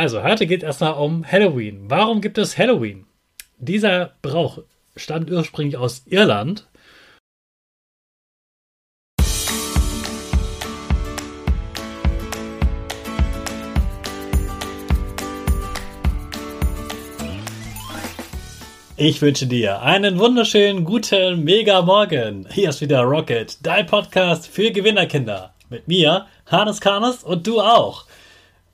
Also, heute geht es erstmal um Halloween. Warum gibt es Halloween? Dieser Brauch stammt ursprünglich aus Irland. Ich wünsche dir einen wunderschönen guten Mega Morgen. Hier ist wieder Rocket, dein Podcast für Gewinnerkinder. Mit mir, Hannes Karnes und du auch.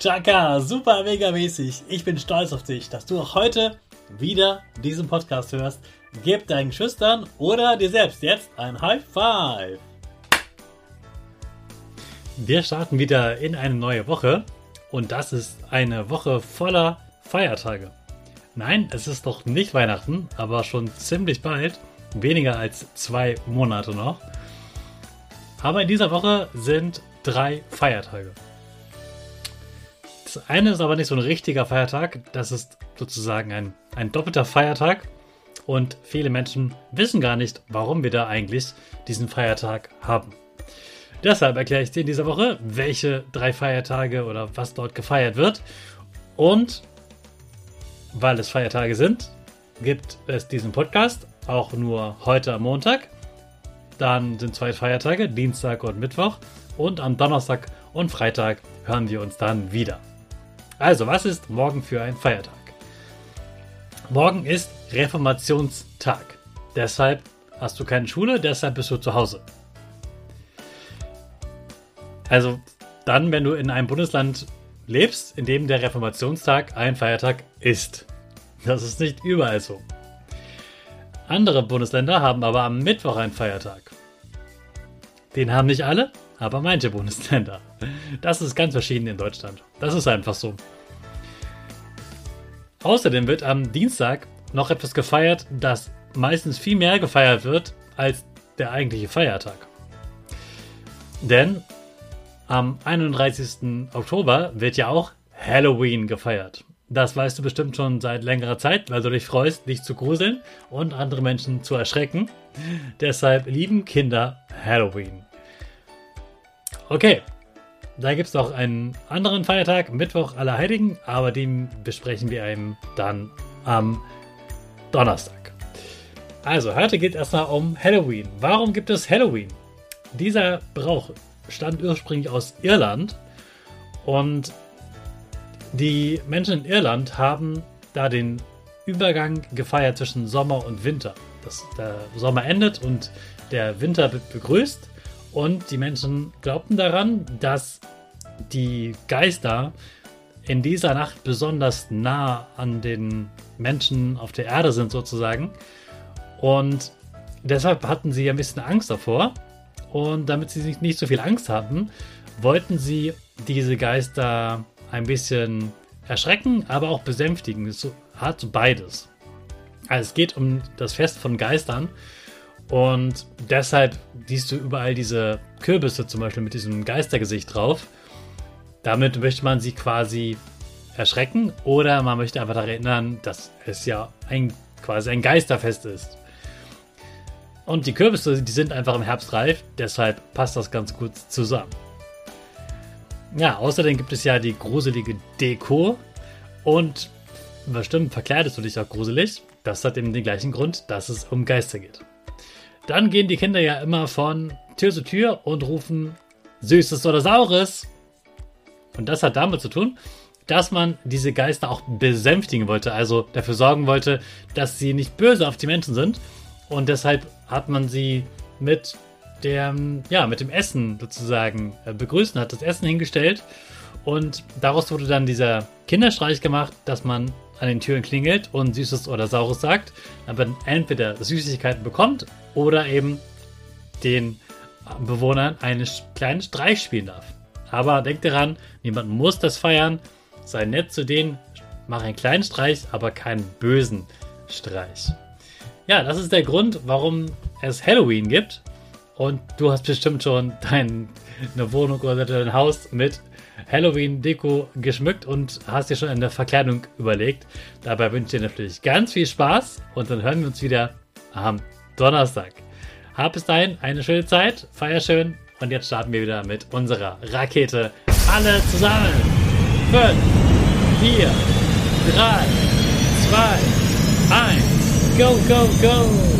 Chaka, super mega mäßig. Ich bin stolz auf dich, dass du auch heute wieder diesen Podcast hörst. Gib deinen Schüchtern oder dir selbst jetzt ein High Five. Wir starten wieder in eine neue Woche und das ist eine Woche voller Feiertage. Nein, es ist doch nicht Weihnachten, aber schon ziemlich bald. Weniger als zwei Monate noch. Aber in dieser Woche sind drei Feiertage. Das eine ist aber nicht so ein richtiger Feiertag, das ist sozusagen ein, ein doppelter Feiertag. Und viele Menschen wissen gar nicht, warum wir da eigentlich diesen Feiertag haben. Deshalb erkläre ich dir in dieser Woche, welche drei Feiertage oder was dort gefeiert wird. Und weil es Feiertage sind, gibt es diesen Podcast auch nur heute am Montag. Dann sind zwei Feiertage, Dienstag und Mittwoch. Und am Donnerstag und Freitag hören wir uns dann wieder. Also, was ist morgen für ein Feiertag? Morgen ist Reformationstag. Deshalb hast du keine Schule, deshalb bist du zu Hause. Also dann, wenn du in einem Bundesland lebst, in dem der Reformationstag ein Feiertag ist. Das ist nicht überall so. Andere Bundesländer haben aber am Mittwoch einen Feiertag. Den haben nicht alle, aber manche Bundesländer. Das ist ganz verschieden in Deutschland. Das ist einfach so. Außerdem wird am Dienstag noch etwas gefeiert, das meistens viel mehr gefeiert wird als der eigentliche Feiertag. Denn am 31. Oktober wird ja auch Halloween gefeiert. Das weißt du bestimmt schon seit längerer Zeit, weil du dich freust, dich zu gruseln und andere Menschen zu erschrecken. Deshalb lieben Kinder Halloween. Okay, da gibt es noch einen anderen Feiertag, Mittwoch aller Heiligen, aber den besprechen wir eben dann am Donnerstag. Also, heute geht es erstmal um Halloween. Warum gibt es Halloween? Dieser Brauch stammt ursprünglich aus Irland und die Menschen in Irland haben da den Übergang gefeiert zwischen Sommer und Winter. Dass der Sommer endet und der Winter wird begrüßt und die Menschen glaubten daran, dass die Geister in dieser Nacht besonders nah an den Menschen auf der Erde sind sozusagen. Und deshalb hatten sie ein bisschen Angst davor. Und damit sie nicht so viel Angst hatten, wollten sie diese Geister ein bisschen erschrecken, aber auch besänftigen. Es hat so beides. Also es geht um das Fest von Geistern. Und deshalb siehst du überall diese Kürbisse zum Beispiel mit diesem Geistergesicht drauf. Damit möchte man sie quasi erschrecken oder man möchte einfach daran erinnern, dass es ja ein, quasi ein Geisterfest ist. Und die Kürbisse, die sind einfach im Herbst reif, deshalb passt das ganz gut zusammen. Ja, außerdem gibt es ja die gruselige Deko und bestimmt verkleidest du dich auch gruselig. Das hat eben den gleichen Grund, dass es um Geister geht. Dann gehen die Kinder ja immer von Tür zu Tür und rufen Süßes oder Saures. Und das hat damit zu tun, dass man diese Geister auch besänftigen wollte, also dafür sorgen wollte, dass sie nicht böse auf die Menschen sind. Und deshalb hat man sie mit dem, ja, mit dem Essen sozusagen äh, begrüßt und hat das Essen hingestellt. Und daraus wurde dann dieser Kinderstreich gemacht, dass man an den Türen klingelt und Süßes oder Saures sagt, aber entweder Süßigkeiten bekommt oder eben den Bewohnern einen kleinen Streich spielen darf. Aber denkt daran, niemand muss das feiern. Sei nett zu denen, mach einen kleinen Streich, aber keinen bösen Streich. Ja, das ist der Grund, warum es Halloween gibt. Und du hast bestimmt schon deine Wohnung oder dein Haus mit Halloween-Deko geschmückt und hast dir schon eine Verkleidung überlegt. Dabei wünsche ich dir natürlich ganz viel Spaß und dann hören wir uns wieder am Donnerstag. Hab bis dahin eine schöne Zeit, feier schön und jetzt starten wir wieder mit unserer Rakete. Alle zusammen. 5, 4, 3, 2, 1, go, go, go!